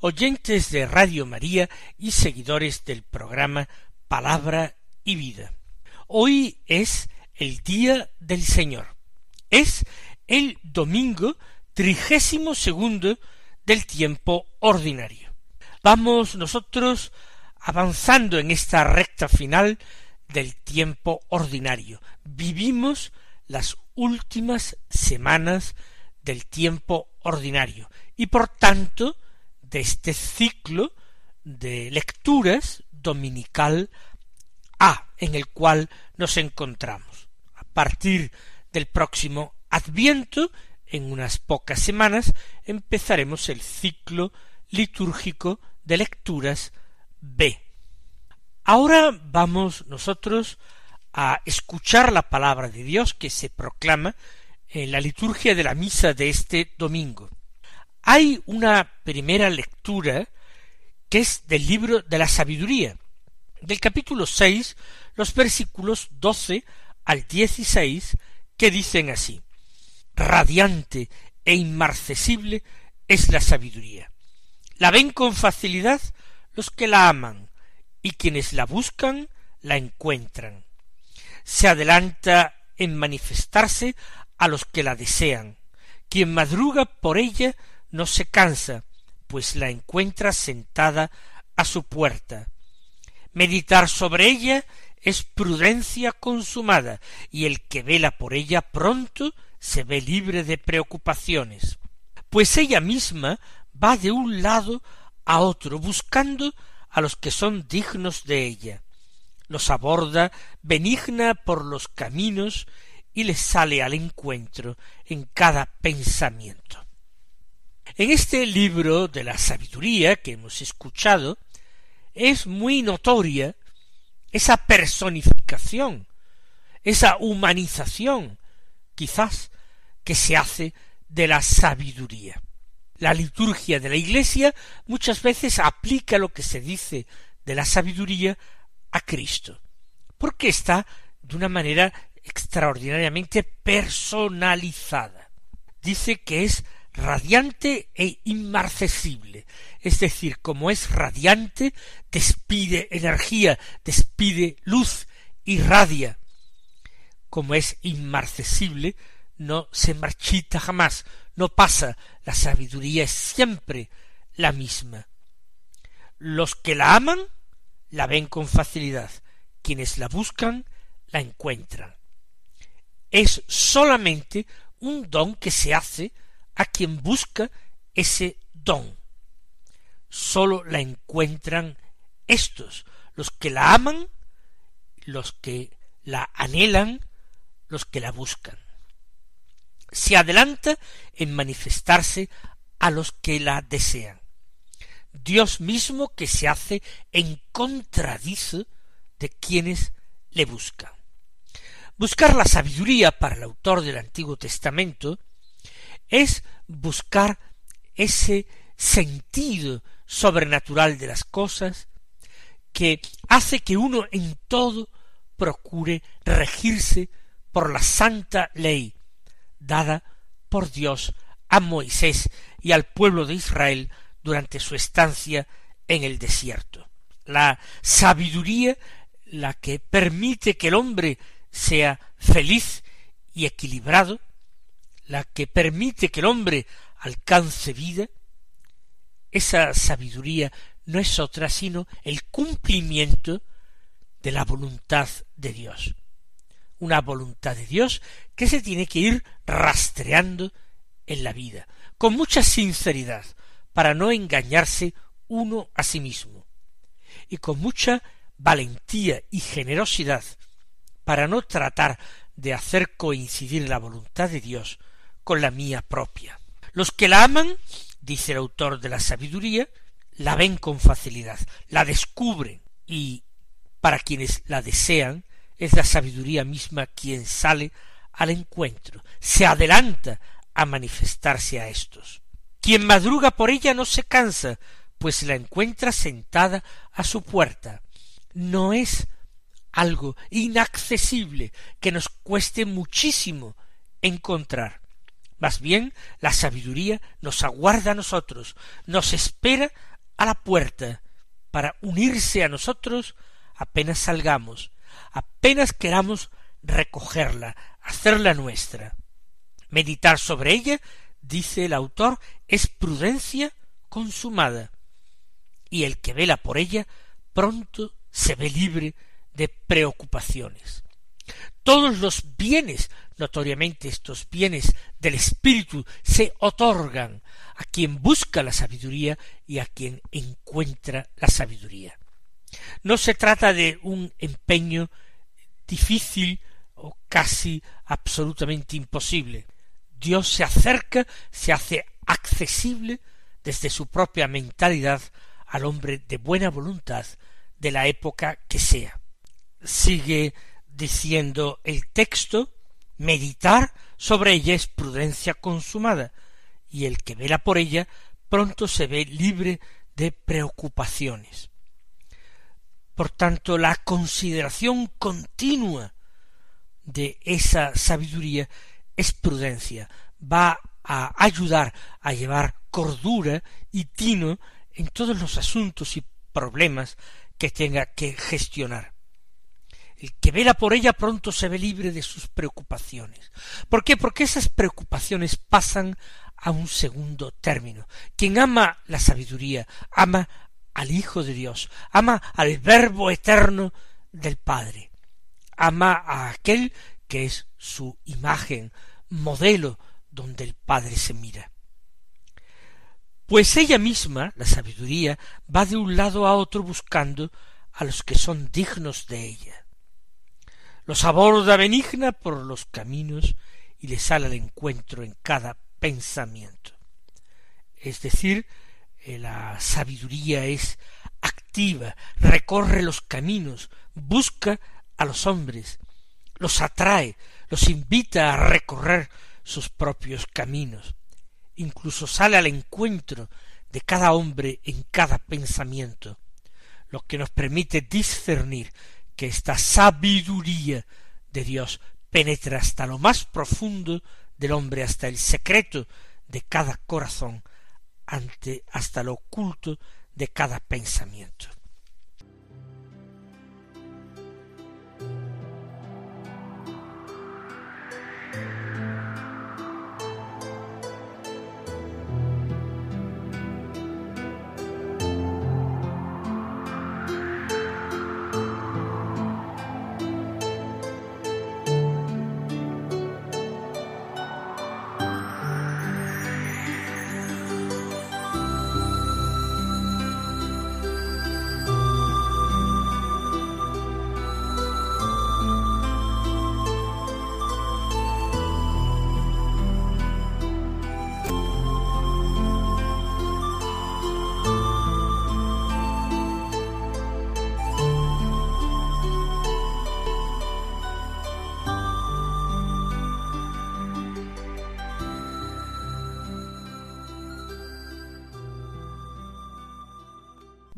oyentes de Radio María y seguidores del programa Palabra y Vida. Hoy es el Día del Señor. Es el domingo trigésimo segundo del tiempo ordinario. Vamos nosotros avanzando en esta recta final del tiempo ordinario. Vivimos las últimas semanas del tiempo ordinario y por tanto de este ciclo de lecturas dominical A en el cual nos encontramos. A partir del próximo Adviento, en unas pocas semanas, empezaremos el ciclo litúrgico de lecturas B. Ahora vamos nosotros a escuchar la palabra de Dios que se proclama en la liturgia de la misa de este domingo. Hay una primera lectura que es del libro de la sabiduría, del capítulo seis, los versículos doce al dieciséis, que dicen así Radiante e inmarcesible es la sabiduría. La ven con facilidad los que la aman, y quienes la buscan la encuentran. Se adelanta en manifestarse a los que la desean. Quien madruga por ella no se cansa, pues la encuentra sentada a su puerta. Meditar sobre ella es prudencia consumada, y el que vela por ella pronto se ve libre de preocupaciones, pues ella misma va de un lado a otro buscando a los que son dignos de ella, los aborda benigna por los caminos y les sale al encuentro en cada pensamiento. En este libro de la sabiduría que hemos escuchado, es muy notoria esa personificación, esa humanización, quizás, que se hace de la sabiduría. La liturgia de la Iglesia muchas veces aplica lo que se dice de la sabiduría a Cristo, porque está de una manera extraordinariamente personalizada. Dice que es radiante e inmarcesible, es decir, como es radiante, despide energía, despide luz, irradia. Como es inmarcesible, no se marchita jamás, no pasa, la sabiduría es siempre la misma. Los que la aman la ven con facilidad, quienes la buscan la encuentran es solamente un don que se hace a quien busca ese don. Sólo la encuentran estos, los que la aman, los que la anhelan, los que la buscan. Se adelanta en manifestarse a los que la desean. Dios mismo que se hace en contradizo de quienes le buscan. Buscar la sabiduría para el autor del Antiguo Testamento es buscar ese sentido sobrenatural de las cosas que hace que uno en todo procure regirse por la santa ley dada por Dios a Moisés y al pueblo de Israel durante su estancia en el desierto. La sabiduría, la que permite que el hombre sea feliz y equilibrado, la que permite que el hombre alcance vida, esa sabiduría no es otra sino el cumplimiento de la voluntad de Dios. Una voluntad de Dios que se tiene que ir rastreando en la vida, con mucha sinceridad, para no engañarse uno a sí mismo, y con mucha valentía y generosidad para no tratar de hacer coincidir la voluntad de Dios con la mía propia. Los que la aman, dice el autor de la sabiduría, la ven con facilidad, la descubren y para quienes la desean es la sabiduría misma quien sale al encuentro, se adelanta a manifestarse a éstos. Quien madruga por ella no se cansa, pues la encuentra sentada a su puerta. No es algo inaccesible que nos cueste muchísimo encontrar. Más bien, la sabiduría nos aguarda a nosotros, nos espera a la puerta para unirse a nosotros apenas salgamos, apenas queramos recogerla, hacerla nuestra. Meditar sobre ella, dice el autor, es prudencia consumada, y el que vela por ella pronto se ve libre de preocupaciones. Todos los bienes, notoriamente estos bienes del espíritu, se otorgan a quien busca la sabiduría y a quien encuentra la sabiduría. No se trata de un empeño difícil o casi absolutamente imposible. Dios se acerca, se hace accesible desde su propia mentalidad al hombre de buena voluntad de la época que sea. Sigue diciendo el texto meditar sobre ella es prudencia consumada, y el que vela por ella pronto se ve libre de preocupaciones. Por tanto, la consideración continua de esa sabiduría es prudencia, va a ayudar a llevar cordura y tino en todos los asuntos y problemas que tenga que gestionar. El que vela por ella pronto se ve libre de sus preocupaciones. ¿Por qué? Porque esas preocupaciones pasan a un segundo término. Quien ama la sabiduría, ama al Hijo de Dios, ama al Verbo eterno del Padre, ama a aquel que es su imagen, modelo donde el Padre se mira. Pues ella misma, la sabiduría, va de un lado a otro buscando a los que son dignos de ella. Los aborda benigna por los caminos y les sale al encuentro en cada pensamiento. Es decir, eh, la sabiduría es activa, recorre los caminos, busca a los hombres, los atrae, los invita a recorrer sus propios caminos, incluso sale al encuentro de cada hombre en cada pensamiento, lo que nos permite discernir que esta sabiduría de Dios penetra hasta lo más profundo del hombre, hasta el secreto de cada corazón, ante hasta lo oculto de cada pensamiento.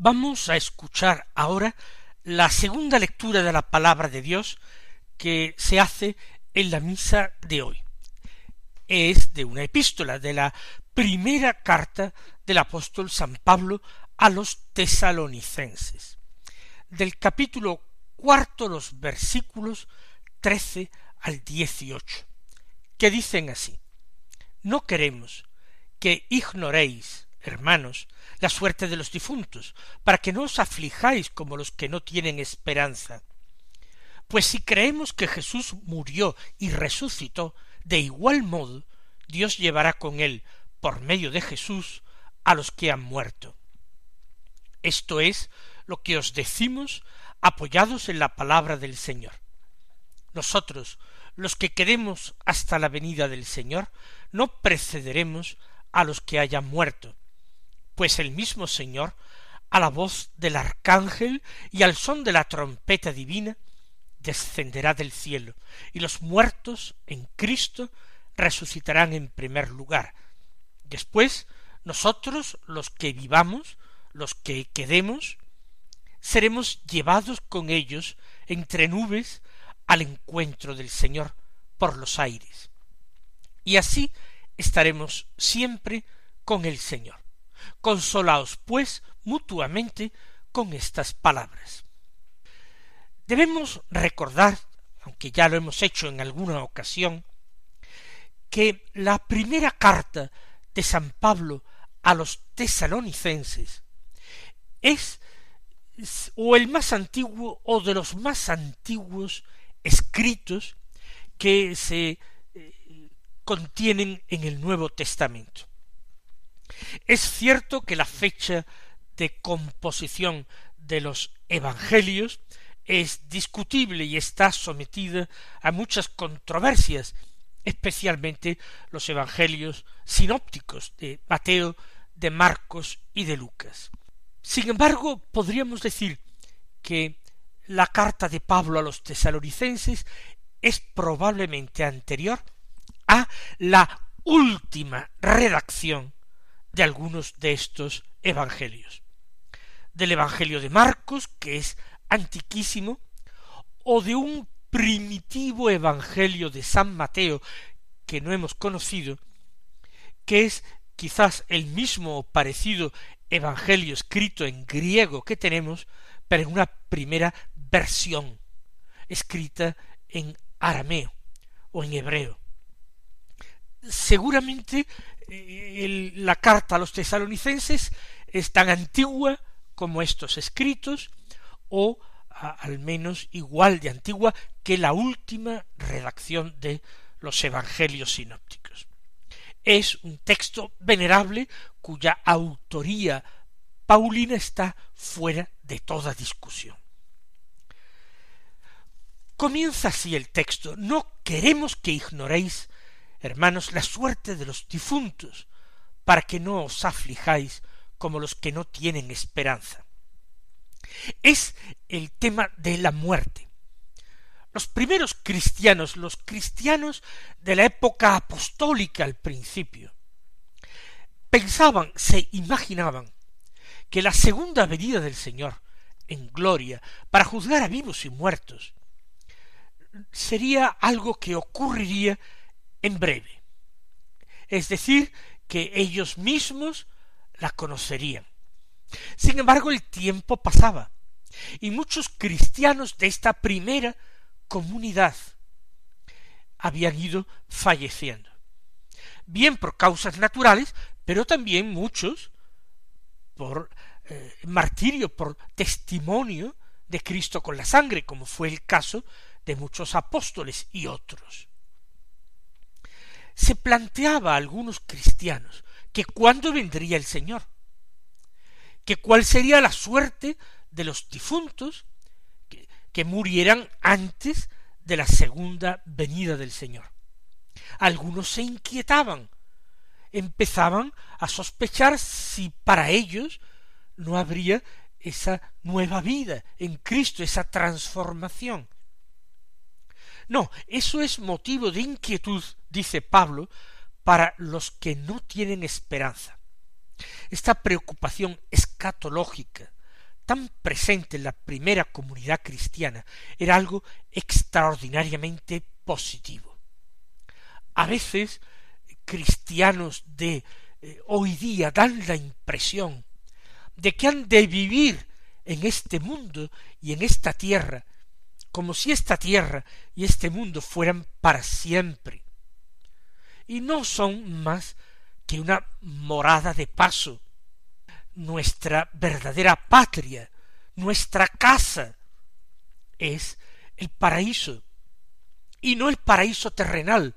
Vamos a escuchar ahora la segunda lectura de la palabra de Dios que se hace en la misa de hoy. Es de una epístola, de la primera carta del apóstol San Pablo a los tesalonicenses, del capítulo cuarto los versículos trece al dieciocho, que dicen así No queremos que ignoréis, hermanos, la suerte de los difuntos, para que no os aflijáis como los que no tienen esperanza. Pues si creemos que Jesús murió y resucitó, de igual modo Dios llevará con él, por medio de Jesús, a los que han muerto. Esto es lo que os decimos apoyados en la palabra del Señor. Nosotros, los que quedemos hasta la venida del Señor, no precederemos a los que hayan muerto, pues el mismo Señor, a la voz del arcángel y al son de la trompeta divina, descenderá del cielo, y los muertos en Cristo resucitarán en primer lugar. Después, nosotros, los que vivamos, los que quedemos, seremos llevados con ellos entre nubes al encuentro del Señor por los aires. Y así estaremos siempre con el Señor. Consolaos, pues, mutuamente con estas palabras. Debemos recordar, aunque ya lo hemos hecho en alguna ocasión, que la primera carta de San Pablo a los tesalonicenses es o el más antiguo o de los más antiguos escritos que se eh, contienen en el Nuevo Testamento. Es cierto que la fecha de composición de los evangelios es discutible y está sometida a muchas controversias, especialmente los evangelios sinópticos de Mateo, de Marcos y de Lucas. Sin embargo, podríamos decir que la carta de Pablo a los tesalonicenses es probablemente anterior a la última redacción de algunos de estos evangelios. Del Evangelio de Marcos, que es antiquísimo, o de un primitivo Evangelio de San Mateo que no hemos conocido, que es quizás el mismo o parecido Evangelio escrito en griego que tenemos, pero en una primera versión escrita en arameo o en hebreo. Seguramente eh, la carta a los tesalonicenses es tan antigua como estos escritos, o al menos igual de antigua que la última redacción de los evangelios sinópticos. Es un texto venerable cuya autoría paulina está fuera de toda discusión. Comienza así el texto. No queremos que ignoréis, hermanos, la suerte de los difuntos, para que no os aflijáis como los que no tienen esperanza. Es el tema de la muerte. Los primeros cristianos, los cristianos de la época apostólica al principio, pensaban, se imaginaban, que la segunda venida del Señor en gloria para juzgar a vivos y muertos sería algo que ocurriría en breve. Es decir, que ellos mismos la conocerían. Sin embargo, el tiempo pasaba y muchos cristianos de esta primera comunidad habían ido falleciendo. Bien por causas naturales, pero también muchos por eh, martirio, por testimonio de Cristo con la sangre, como fue el caso de muchos apóstoles y otros. Se planteaba a algunos cristianos que cuándo vendría el Señor, que cuál sería la suerte de los difuntos que murieran antes de la segunda venida del Señor. Algunos se inquietaban, empezaban a sospechar si para ellos no habría esa nueva vida en Cristo, esa transformación. No, eso es motivo de inquietud, dice Pablo, para los que no tienen esperanza. Esta preocupación escatológica tan presente en la primera comunidad cristiana era algo extraordinariamente positivo. A veces cristianos de eh, hoy día dan la impresión de que han de vivir en este mundo y en esta tierra como si esta tierra y este mundo fueran para siempre, y no son más que una morada de paso, nuestra verdadera patria, nuestra casa, es el paraíso, y no el paraíso terrenal,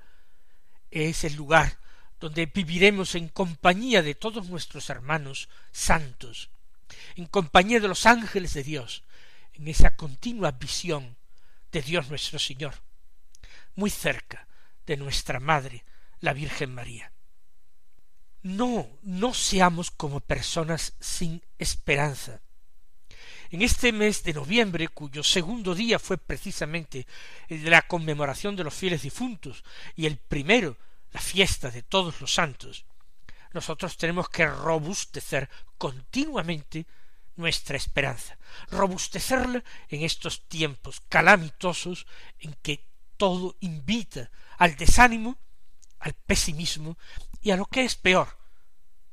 es el lugar donde viviremos en compañía de todos nuestros hermanos santos, en compañía de los ángeles de Dios, en esa continua visión de Dios nuestro Señor, muy cerca de nuestra Madre, la Virgen María. no, no seamos como personas sin esperanza. En este mes de noviembre, cuyo segundo día fue precisamente el de la conmemoración de los fieles difuntos y el primero la fiesta de todos los santos, nosotros tenemos que robustecer continuamente nuestra esperanza, robustecerla en estos tiempos calamitosos en que todo invita al desánimo, al pesimismo y a lo que es peor,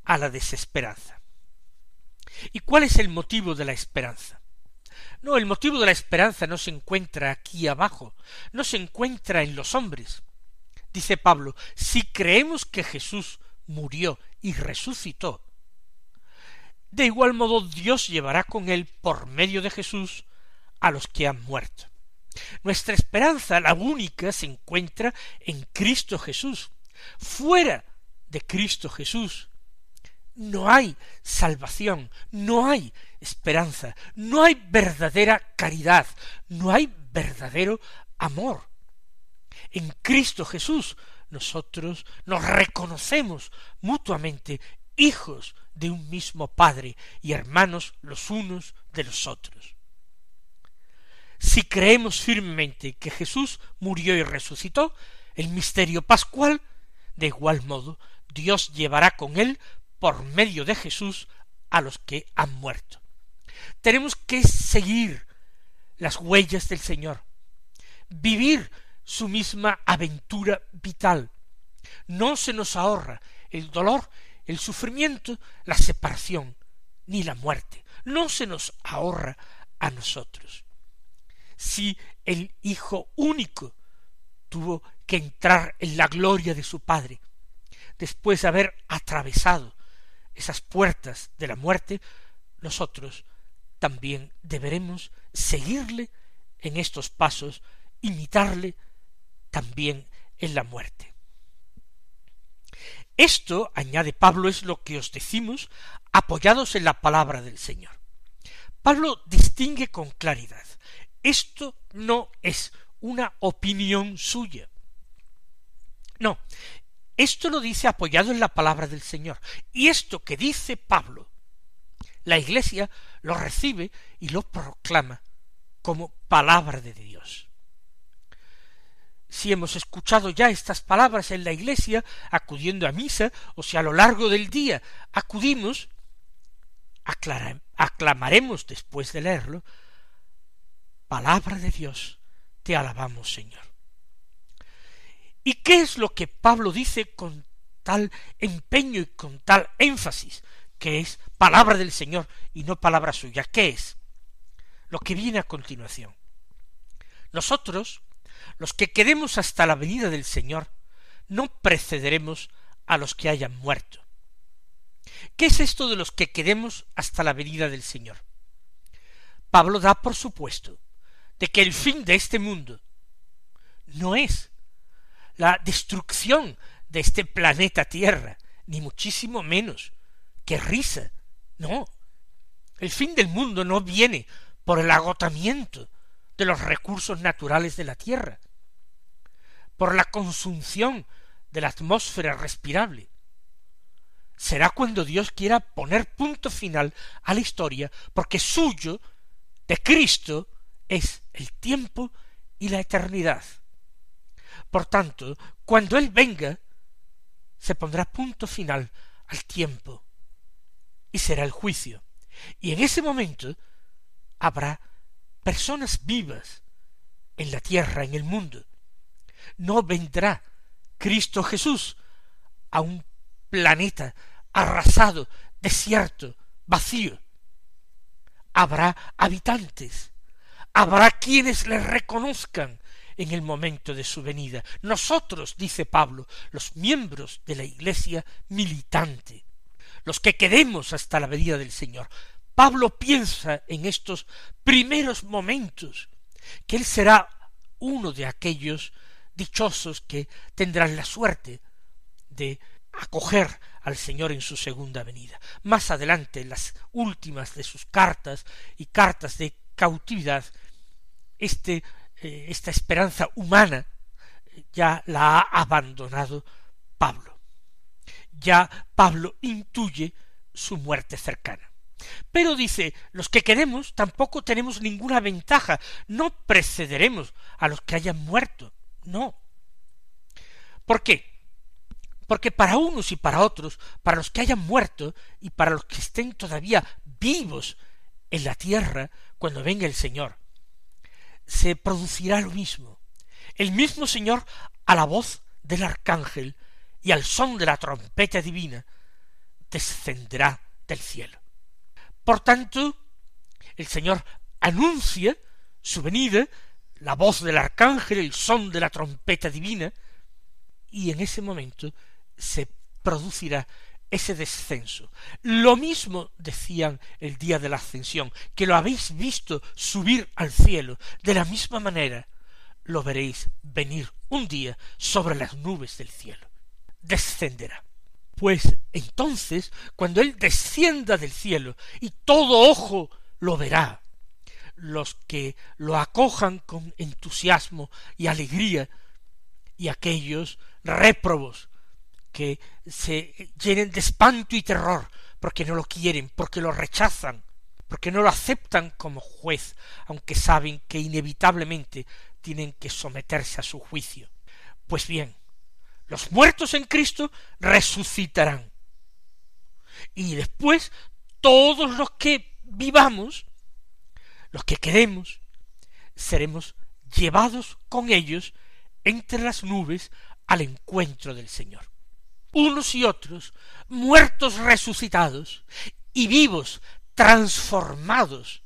a la desesperanza. ¿Y cuál es el motivo de la esperanza? No, el motivo de la esperanza no se encuentra aquí abajo, no se encuentra en los hombres. Dice Pablo, si creemos que Jesús murió y resucitó, de igual modo Dios llevará con él por medio de Jesús a los que han muerto. Nuestra esperanza, la única, se encuentra en Cristo Jesús. Fuera de Cristo Jesús no hay salvación, no hay esperanza, no hay verdadera caridad, no hay verdadero amor. En Cristo Jesús nosotros nos reconocemos mutuamente hijos de un mismo Padre y hermanos los unos de los otros. Si creemos firmemente que Jesús murió y resucitó, el misterio pascual, de igual modo, Dios llevará con él, por medio de Jesús, a los que han muerto. Tenemos que seguir las huellas del Señor, vivir su misma aventura vital. No se nos ahorra el dolor el sufrimiento, la separación, ni la muerte. No se nos ahorra a nosotros. Si el Hijo único tuvo que entrar en la gloria de su Padre, después de haber atravesado esas puertas de la muerte, nosotros también deberemos seguirle en estos pasos, imitarle también en la muerte. Esto, añade Pablo, es lo que os decimos apoyados en la palabra del Señor. Pablo distingue con claridad. Esto no es una opinión suya. No, esto lo dice apoyado en la palabra del Señor. Y esto que dice Pablo, la Iglesia lo recibe y lo proclama como palabra de Dios si hemos escuchado ya estas palabras en la iglesia, acudiendo a misa, o si a lo largo del día acudimos, aclamaremos después de leerlo, palabra de Dios, te alabamos Señor. ¿Y qué es lo que Pablo dice con tal empeño y con tal énfasis, que es palabra del Señor y no palabra suya? ¿Qué es? Lo que viene a continuación. Nosotros, los que quedemos hasta la venida del Señor, no precederemos a los que hayan muerto. ¿Qué es esto de los que quedemos hasta la venida del Señor? Pablo da por supuesto de que el fin de este mundo no es la destrucción de este planeta Tierra, ni muchísimo menos que risa. No. El fin del mundo no viene por el agotamiento de los recursos naturales de la tierra, por la consunción de la atmósfera respirable. Será cuando Dios quiera poner punto final a la historia, porque suyo, de Cristo, es el tiempo y la eternidad. Por tanto, cuando Él venga, se pondrá punto final al tiempo y será el juicio. Y en ese momento habrá personas vivas en la tierra, en el mundo. No vendrá Cristo Jesús a un planeta arrasado, desierto, vacío. Habrá habitantes, habrá quienes le reconozcan en el momento de su venida. Nosotros, dice Pablo, los miembros de la Iglesia militante, los que quedemos hasta la venida del Señor, Pablo piensa en estos primeros momentos que él será uno de aquellos dichosos que tendrán la suerte de acoger al Señor en su segunda venida. Más adelante, en las últimas de sus cartas y cartas de cautividad, este, eh, esta esperanza humana ya la ha abandonado Pablo. ya Pablo intuye su muerte cercana. Pero dice, los que queremos tampoco tenemos ninguna ventaja, no precederemos a los que hayan muerto, no. ¿Por qué? Porque para unos y para otros, para los que hayan muerto y para los que estén todavía vivos en la tierra cuando venga el Señor, se producirá lo mismo. El mismo Señor, a la voz del arcángel y al son de la trompeta divina, descenderá del cielo. Por tanto, el Señor anuncia su venida, la voz del arcángel, el son de la trompeta divina, y en ese momento se producirá ese descenso. Lo mismo decían el día de la ascensión, que lo habéis visto subir al cielo, de la misma manera lo veréis venir un día sobre las nubes del cielo. Descenderá. Pues entonces, cuando Él descienda del cielo y todo ojo lo verá, los que lo acojan con entusiasmo y alegría, y aquellos réprobos que se llenen de espanto y terror porque no lo quieren, porque lo rechazan, porque no lo aceptan como juez, aunque saben que inevitablemente tienen que someterse a su juicio. Pues bien, los muertos en Cristo resucitarán. Y después todos los que vivamos, los que queremos, seremos llevados con ellos entre las nubes al encuentro del Señor unos y otros, muertos resucitados y vivos transformados,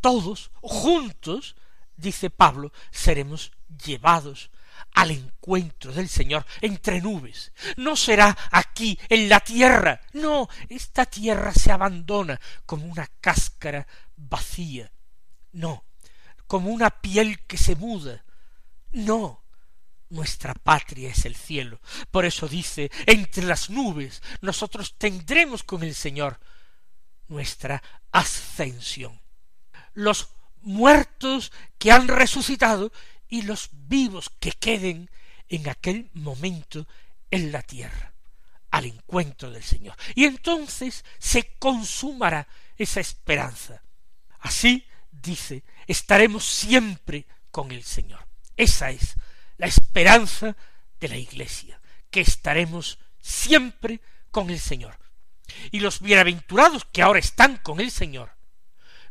todos juntos, dice Pablo, seremos llevados al encuentro del Señor entre nubes. No será aquí en la tierra, no, esta tierra se abandona como una cáscara vacía, no, como una piel que se muda, no, nuestra patria es el cielo. Por eso dice, entre las nubes nosotros tendremos con el Señor nuestra ascensión. Los muertos que han resucitado y los vivos que queden en aquel momento en la tierra, al encuentro del Señor. Y entonces se consumará esa esperanza. Así, dice, estaremos siempre con el Señor. Esa es la esperanza de la Iglesia, que estaremos siempre con el Señor. Y los bienaventurados que ahora están con el Señor,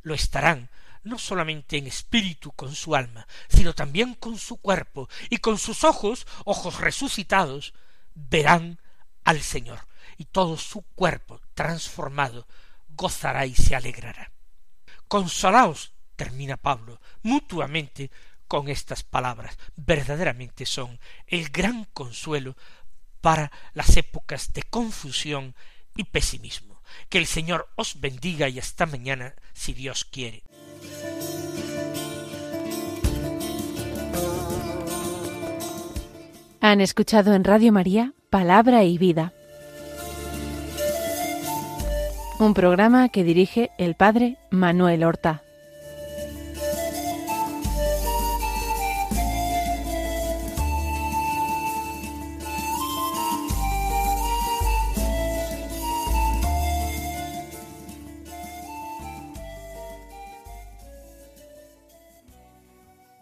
lo estarán no solamente en espíritu con su alma, sino también con su cuerpo, y con sus ojos, ojos resucitados, verán al Señor, y todo su cuerpo transformado gozará y se alegrará. Consolaos, termina Pablo, mutuamente con estas palabras. Verdaderamente son el gran consuelo para las épocas de confusión y pesimismo. Que el Señor os bendiga y hasta mañana, si Dios quiere. Han escuchado en Radio María Palabra y Vida, un programa que dirige el Padre Manuel Horta.